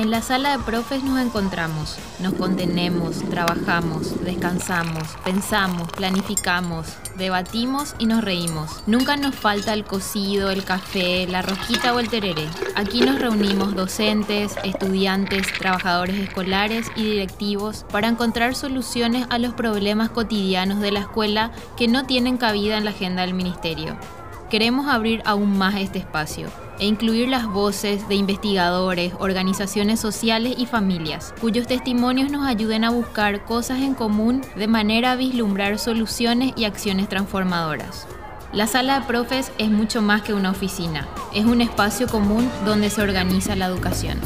En la sala de profes nos encontramos, nos contenemos, trabajamos, descansamos, pensamos, planificamos, debatimos y nos reímos. Nunca nos falta el cocido, el café, la rosquita o el tereré. Aquí nos reunimos docentes, estudiantes, trabajadores escolares y directivos para encontrar soluciones a los problemas cotidianos de la escuela que no tienen cabida en la agenda del ministerio. Queremos abrir aún más este espacio e incluir las voces de investigadores, organizaciones sociales y familias, cuyos testimonios nos ayuden a buscar cosas en común de manera a vislumbrar soluciones y acciones transformadoras. La sala de profes es mucho más que una oficina, es un espacio común donde se organiza la educación.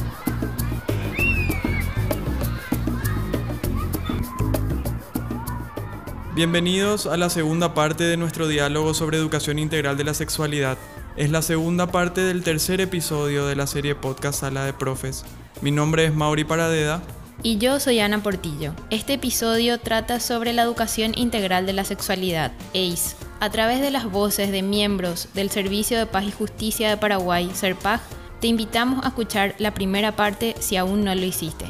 Bienvenidos a la segunda parte de nuestro diálogo sobre educación integral de la sexualidad. Es la segunda parte del tercer episodio de la serie podcast Sala de Profes. Mi nombre es Mauri Paradeda. Y yo soy Ana Portillo. Este episodio trata sobre la educación integral de la sexualidad, ACE, a través de las voces de miembros del Servicio de Paz y Justicia de Paraguay, SERPAG. Te invitamos a escuchar la primera parte si aún no lo hiciste.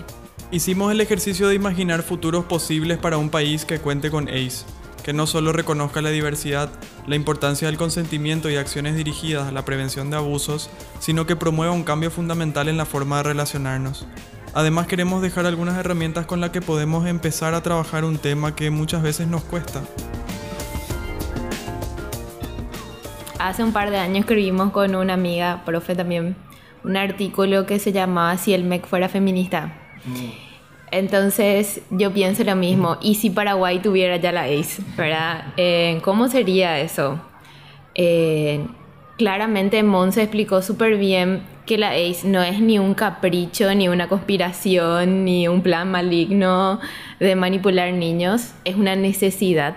Hicimos el ejercicio de imaginar futuros posibles para un país que cuente con ACE que no solo reconozca la diversidad, la importancia del consentimiento y acciones dirigidas a la prevención de abusos, sino que promueva un cambio fundamental en la forma de relacionarnos. Además queremos dejar algunas herramientas con las que podemos empezar a trabajar un tema que muchas veces nos cuesta. Hace un par de años escribimos con una amiga, profe también, un artículo que se llamaba Si el MEC fuera feminista. Mm. Entonces yo pienso lo mismo. ¿Y si Paraguay tuviera ya la ACE? ¿Verdad? Eh, ¿Cómo sería eso? Eh, claramente Monse explicó súper bien que la ACE no es ni un capricho, ni una conspiración, ni un plan maligno de manipular niños. Es una necesidad.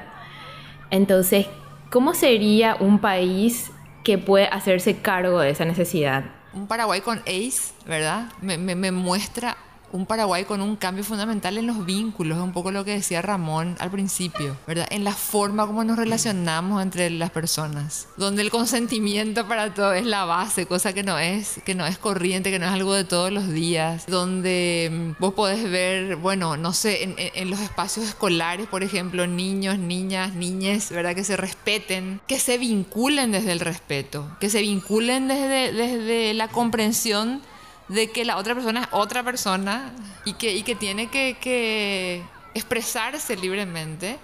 Entonces, ¿cómo sería un país que puede hacerse cargo de esa necesidad? Un Paraguay con ACE, ¿verdad? Me, muestra un Paraguay con un cambio fundamental en los vínculos, un poco lo que decía Ramón al principio, ¿verdad? En la forma como nos relacionamos entre las personas, donde el consentimiento para todo es la base, cosa que no es, que no es corriente, que no es algo de todos los días, donde mm, vos podés ver, bueno, no sé, en, los espacios escolares, por ejemplo, niños, niñas, niñes, ¿verdad? Que se respeten, que se vinculen desde el respeto, que se vinculen desde, desde la comprensión de que la otra persona es otra persona y que, y que tiene que, expresarse libremente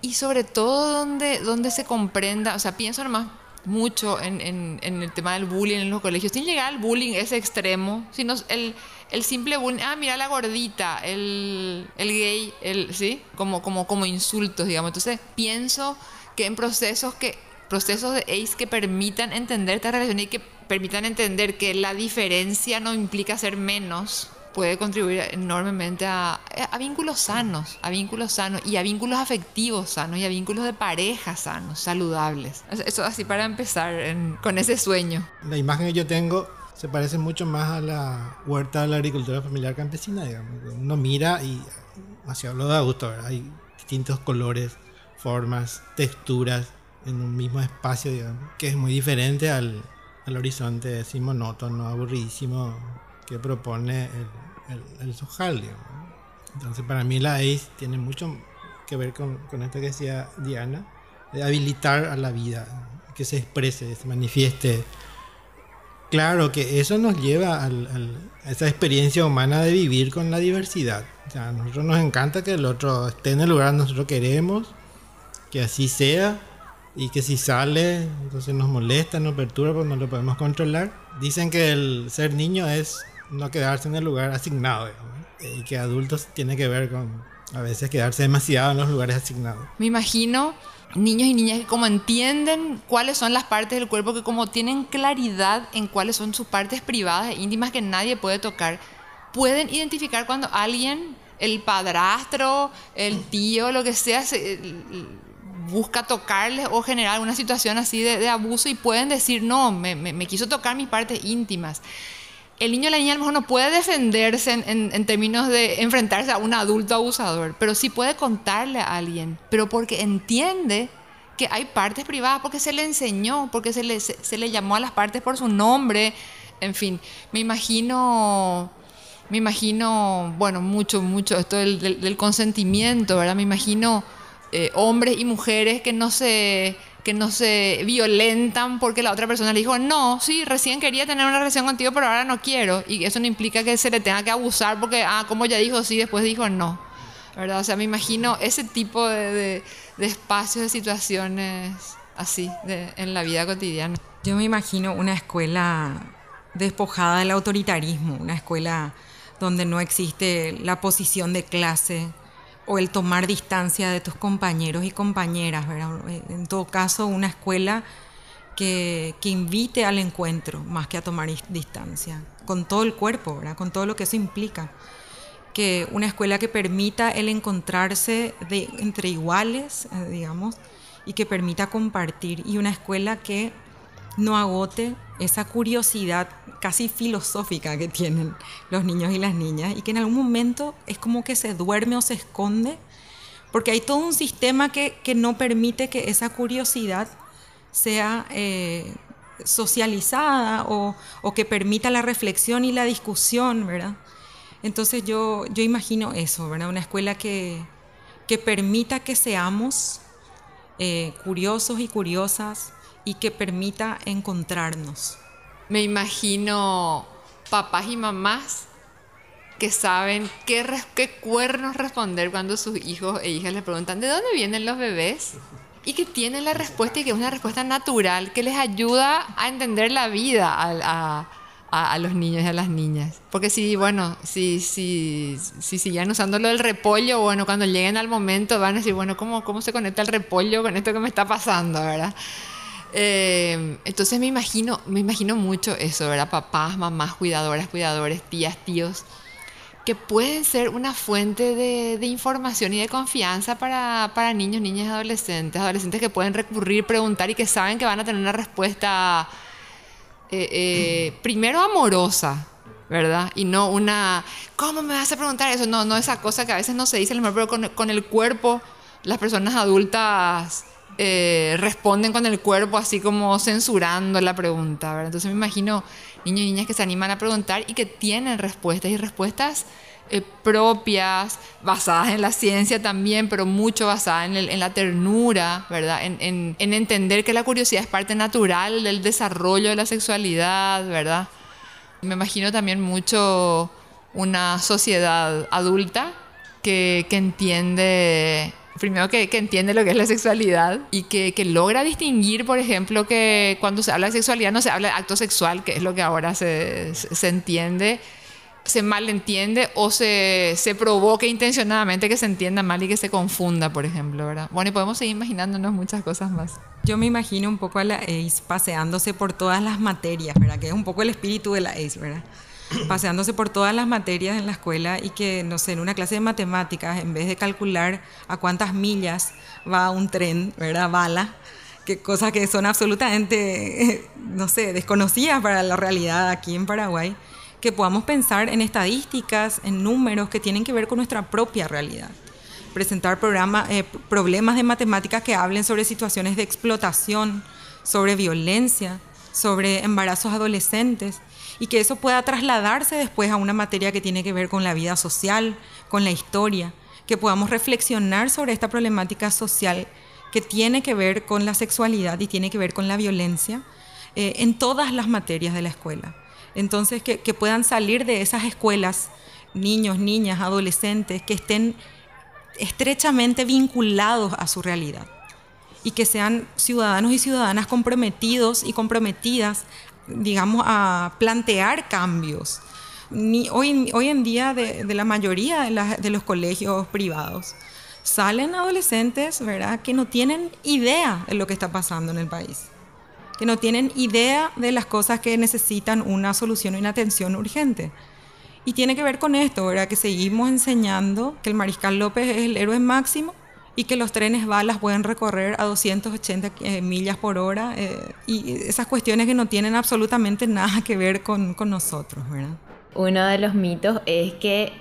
y sobre todo donde, donde se comprenda, o sea, pienso nomás mucho en, en, el tema del bullying en los colegios, sin llegar al bullying ese extremo, sino el, el simple bullying, ah, mira la gordita, el, el gay, el, ¿sí? Como, como, como insultos, digamos. Entonces, pienso que en procesos que procesos de ACE que permitan entender esta relación y que permitan entender que la diferencia no implica ser menos, puede contribuir enormemente a, vínculos sanos, a vínculos sanos y a vínculos afectivos sanos y a vínculos de pareja sanos, saludables. Eso así para empezar con ese sueño. La imagen que yo tengo se parece mucho más a la huerta de la agricultura familiar campesina, digamos. Uno mira y hacia lo da gusto, hay distintos colores, formas, texturas en un mismo espacio, digamos, que es muy diferente al, al horizonte así monótono, aburridísimo que propone el, el, el Sojal, Entonces para mí la ACE tiene mucho que ver con, con esto que decía Diana, de habilitar a la vida, que se exprese, se manifieste. Claro que eso nos lleva al, a esa experiencia humana de vivir con la diversidad. O sea, a nosotros nos encanta que el otro esté en el lugar que nosotros queremos, que así sea, y que si sale, entonces nos molesta, nos perturba, pues no lo podemos controlar. Dicen que el ser niño es no quedarse en el lugar asignado, y que adultos tiene que ver con a veces quedarse demasiado en los lugares asignados. Me imagino niños y niñas que como entienden cuáles son las partes del cuerpo, que como tienen claridad en cuáles son sus partes privadas e íntimas que nadie puede tocar, pueden identificar cuando alguien, el padrastro, el tío, lo que sea, se, busca tocarles o generar una situación así de, abuso y pueden decir, no, me, quiso tocar mis partes íntimas. El niño o la niña a lo mejor no puede defenderse en, términos de enfrentarse a un adulto abusador, pero sí puede contarle a alguien, pero porque entiende que hay partes privadas, porque se le enseñó, porque se le, se le llamó a las partes por su nombre, en fin, me imagino me imagino, bueno, mucho, mucho, esto del, consentimiento, ¿verdad? Me imagino eh, hombres y mujeres que no se que no se violentan porque la otra persona le dijo, no, sí, recién quería tener una relación contigo, pero ahora no quiero. Y eso no implica que se le tenga que abusar porque, ah, como ya dijo sí, después dijo no. ¿Verdad? O sea, me imagino ese tipo de, de, espacios, de situaciones así en la vida cotidiana. Yo me imagino una escuela despojada del autoritarismo, una escuela donde no existe la posición de clase o el tomar distancia de tus compañeros y compañeras, En todo caso, una escuela que, que, invite al encuentro más que a tomar distancia, con todo el cuerpo, ¿verdad? Con todo lo que eso implica. Que una escuela que permita el encontrarse entre iguales, eh, digamos, y que permita compartir. Y una escuela que no agote esa curiosidad casi filosófica que tienen los niños y las niñas y que en algún momento es como que se duerme o se esconde, porque hay todo un sistema que, no permite que esa curiosidad sea eh, socializada o, que permita la reflexión y la discusión, ¿verdad? Entonces yo, yo imagino eso, ¿verdad? Una escuela que, que permita que seamos eh, curiosos y curiosas, y que permita encontrarnos. Me imagino papás y mamás que saben qué, qué cuernos responder cuando sus hijos e hijas les preguntan ¿de dónde vienen los bebés? Y que tienen la respuesta y que es una respuesta natural que les ayuda a entender la vida a, a, a los niños y a las niñas. Porque si, bueno, si, si, si siguen usando lo del repollo, bueno, cuando lleguen al momento van a decir, bueno, ¿cómo, cómo se conecta el repollo con esto que me está pasando, verdad? Eh, entonces me imagino, me imagino mucho eso, ¿verdad? Papás, mamás, cuidadoras, cuidadores, tías, tíos, que pueden ser una fuente de, información y de confianza para, para, niños, niñas adolescentes, adolescentes que pueden recurrir, preguntar y que saben que van a tener una respuesta eh, eh, primero amorosa, ¿verdad? Y no una, ¿cómo me vas a preguntar eso? No, no esa cosa que a veces no se dice, pero con, con el cuerpo las personas adultas eh, responden con el cuerpo así como censurando la pregunta, ¿verdad? Entonces me imagino niños y niñas que se animan a preguntar y que tienen respuestas y respuestas eh, propias, basadas en la ciencia también, pero mucho basadas en, la ternura, ¿verdad? En, en, entender que la curiosidad es parte natural del desarrollo de la sexualidad, ¿verdad? Me imagino también mucho una sociedad adulta que entiende primero que, que, entiende lo que es la sexualidad y que, que, logra distinguir, por ejemplo, que cuando se habla de sexualidad no se habla de acto sexual, que es lo que ahora se, se entiende, se malentiende o se, se provoque intencionadamente que se entienda mal y que se confunda, por ejemplo, ¿verdad? Bueno, y podemos seguir imaginándonos muchas cosas más. Yo me imagino un poco a la ACE paseándose por todas las materias, ¿verdad? Que es un poco el espíritu de la ACE, ¿verdad? paseándose por todas las materias en la escuela y que, no sé, en una clase de matemáticas, en vez de calcular a cuántas millas va un tren, ¿verdad? Bala, que cosas que son absolutamente, no sé, desconocidas para la realidad aquí en Paraguay, que podamos pensar en estadísticas, en números que tienen que ver con nuestra propia realidad. Presentar programa, eh, problemas de matemáticas que hablen sobre situaciones de explotación, sobre violencia, sobre embarazos adolescentes y que eso pueda trasladarse después a una materia que tiene que ver con la vida social, con la historia, que podamos reflexionar sobre esta problemática social que tiene que ver con la sexualidad y tiene que ver con la violencia eh, en todas las materias de la escuela. Entonces, que, que puedan salir de esas escuelas niños, niñas, adolescentes que estén estrechamente vinculados a su realidad y que sean ciudadanos y ciudadanas comprometidos y comprometidas digamos, a plantear cambios. Hoy, hoy en día de, la mayoría de, de, los colegios privados salen adolescentes, ¿verdad?, que no tienen idea de lo que está pasando en el país, que no tienen idea de las cosas que necesitan una solución y una atención urgente. Y tiene que ver con esto, ¿verdad?, que seguimos enseñando que el Mariscal López es el héroe máximo y que los trenes balas pueden recorrer a 280 eh, millas por hora eh, y esas cuestiones que no tienen absolutamente nada que ver con, con nosotros, ¿verdad? Uno de los mitos es que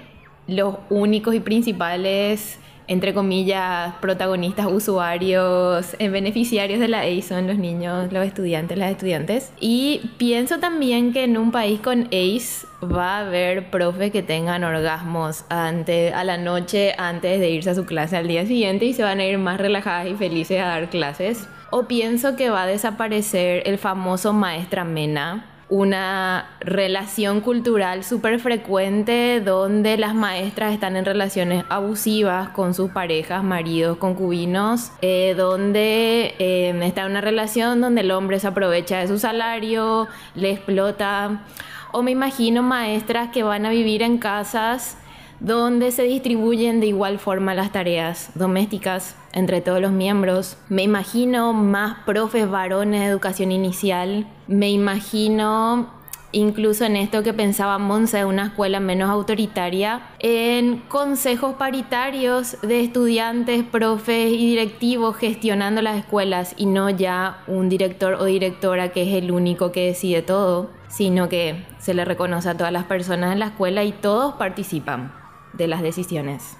los únicos y principales entre comillas, protagonistas, usuarios, eh, beneficiarios de la ACE son los niños, los estudiantes, las estudiantes. Y pienso también que en un país con ACE va a haber profes que tengan orgasmos ante, a la noche antes de irse a su clase al día siguiente y se van a ir más relajadas y felices a dar clases. O pienso que va a desaparecer el famoso maestra Mena, una relación cultural súper frecuente donde las maestras están en relaciones abusivas con sus parejas, maridos, concubinos, eh, donde eh, está una relación donde el hombre se aprovecha de su salario, le explota. O me imagino maestras que van a vivir en casas donde se distribuyen de igual forma las tareas domésticas entre todos los miembros. Me imagino más profes varones de educación inicial. Me imagino incluso en esto que pensaba Monza, una escuela menos autoritaria, en consejos paritarios de estudiantes, profes y directivos gestionando las escuelas y no ya un director o directora que es el único que decide todo, sino que se le reconoce a todas las personas en la escuela y todos participan de las decisiones.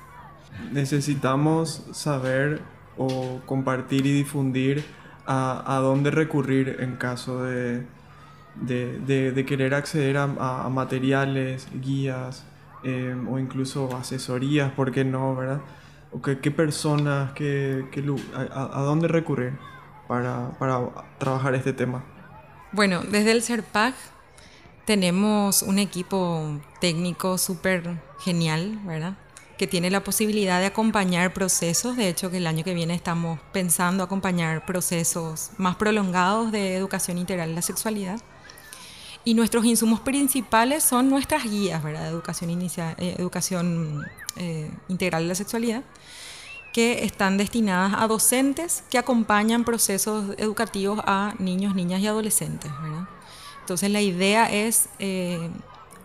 Necesitamos saber o compartir y difundir a, dónde recurrir en caso de, de, querer acceder a, materiales, guías em, o incluso asesorías, ¿por qué no, verdad? O qué, qué personas, qué, a, dónde recurrir para, para trabajar este tema. Bueno, desde el CERPAG tenemos un equipo técnico súper genial, ¿verdad? Que tiene la posibilidad de acompañar procesos. De hecho, que el año que viene estamos pensando acompañar procesos más prolongados de educación integral de la sexualidad. Y nuestros insumos principales son nuestras guías, ¿verdad? Educación, eh, educación eh, integral de la sexualidad, que están destinadas a docentes que acompañan procesos educativos a niños, niñas y adolescentes, ¿verdad? Entonces la idea es eh,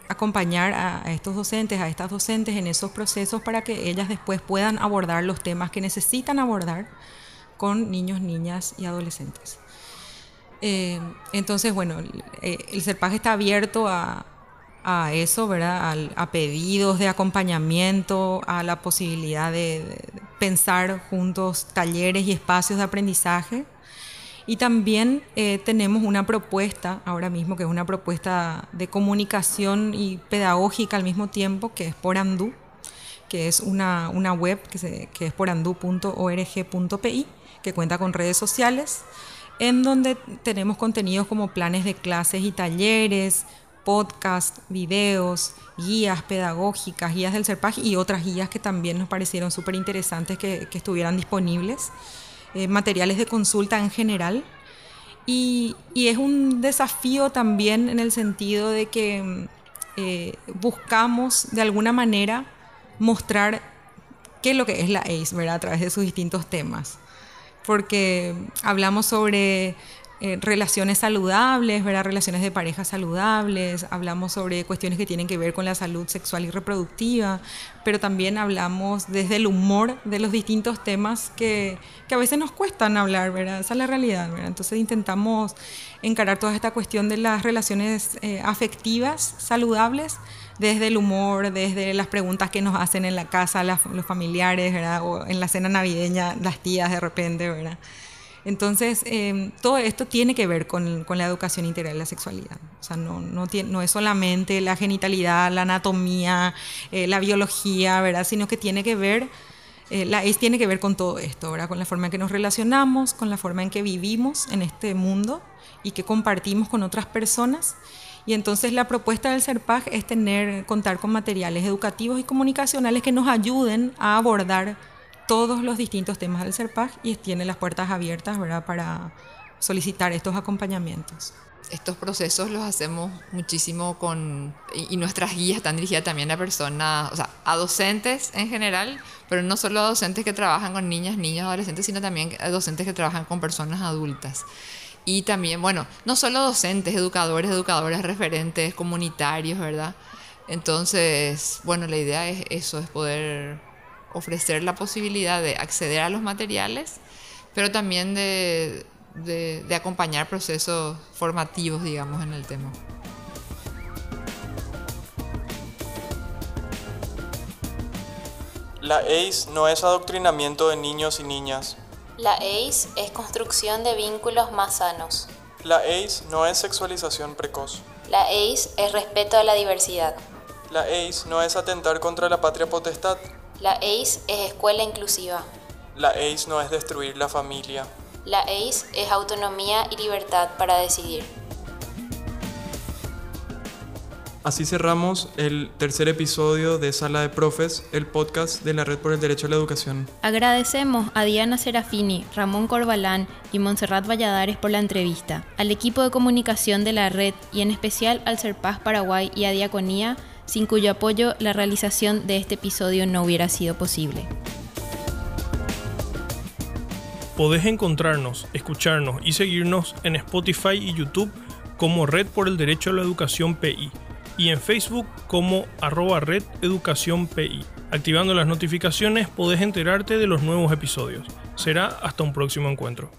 acompañar a, estos docentes, a estas docentes en esos procesos para que ellas después puedan abordar los temas que necesitan abordar con niños, niñas y adolescentes. Eh, entonces, bueno, eh, el CERPAG está abierto a, eso, ¿verdad? A, pedidos de acompañamiento, a la posibilidad de pensar juntos talleres y espacios de aprendizaje y también eh, tenemos una propuesta ahora mismo, que es una propuesta de comunicación y pedagógica al mismo tiempo, que es por Andú, que es una, una web que, se, que es porandú.org.pi, que cuenta con redes sociales, en donde tenemos contenidos como planes de clases y talleres, podcast, videos, guías pedagógicas, guías del CERPAG y otras guías que también nos parecieron súper interesantes que, que estuvieran disponibles. Eh, materiales de consulta en general. Y, es un desafío también en el sentido de que eh, buscamos de alguna manera mostrar qué es lo que es la ACE, ¿verdad? A través de sus distintos temas. Porque hablamos sobre eh, relaciones saludables, ¿verdad? relaciones de pareja saludables, hablamos sobre cuestiones que tienen que ver con la salud sexual y reproductiva, pero también hablamos desde el humor de los distintos temas que, que a veces nos cuestan hablar, ¿verdad? esa es la realidad. ¿verdad? Entonces intentamos encarar toda esta cuestión de las relaciones eh, afectivas saludables desde el humor, desde las preguntas que nos hacen en la casa los familiares, ¿verdad? o en la cena navideña las tías de repente, ¿verdad? Entonces, em, todo esto tiene que ver con, la educación integral de la sexualidad. O sea, no, es solamente la genitalidad, la anatomía, eh, la biología, ¿verdad? Sino que tiene que ver, eh, tiene que ver con todo esto, ¿verdad? Con la forma en que nos relacionamos, con la forma en que vivimos en este mundo y que compartimos con otras personas. Y entonces la propuesta del CERPAG es tener, contar con materiales educativos y comunicacionales que nos ayuden a abordar todos los distintos temas del CERPAG y tiene las puertas abiertas ¿verdad? para solicitar estos acompañamientos. Estos procesos los hacemos muchísimo con, y, nuestras guías están dirigidas también a personas, o sea, a docentes en general, pero no solo a docentes que trabajan con niñas, niños, adolescentes, sino también a docentes que trabajan con personas adultas. Y también, bueno, no solo docentes, educadores, educadoras, referentes, comunitarios, ¿verdad? Entonces, bueno, la idea es eso, es poder ofrecer la posibilidad de acceder a los materiales, pero también de, de, acompañar procesos formativos, digamos, en el tema. La ACE no es adoctrinamiento de niños y niñas. La ACE es construcción de vínculos más sanos. La ACE no es sexualización precoz. La ACE es respeto a la diversidad. La ACE no es atentar contra la patria potestad. La ACE es escuela inclusiva. La ACE no es destruir la familia. La ACE es autonomía y libertad para decidir. Así cerramos el tercer episodio de Sala de Profes, el podcast de la Red por el Derecho a la Educación. Agradecemos a Diana Serafini, Ramón Corbalán y Montserrat Valladares por la entrevista, al equipo de comunicación de la red y en especial al Serpaz Paraguay y a Diaconía, sin cuyo apoyo la realización de este episodio no hubiera sido posible. Podés encontrarnos, escucharnos y seguirnos en Spotify y YouTube como Red por el Derecho a la Educación PI y en Facebook como arroba red educación PI. Activando las notificaciones podés enterarte de los nuevos episodios. Será hasta un próximo encuentro.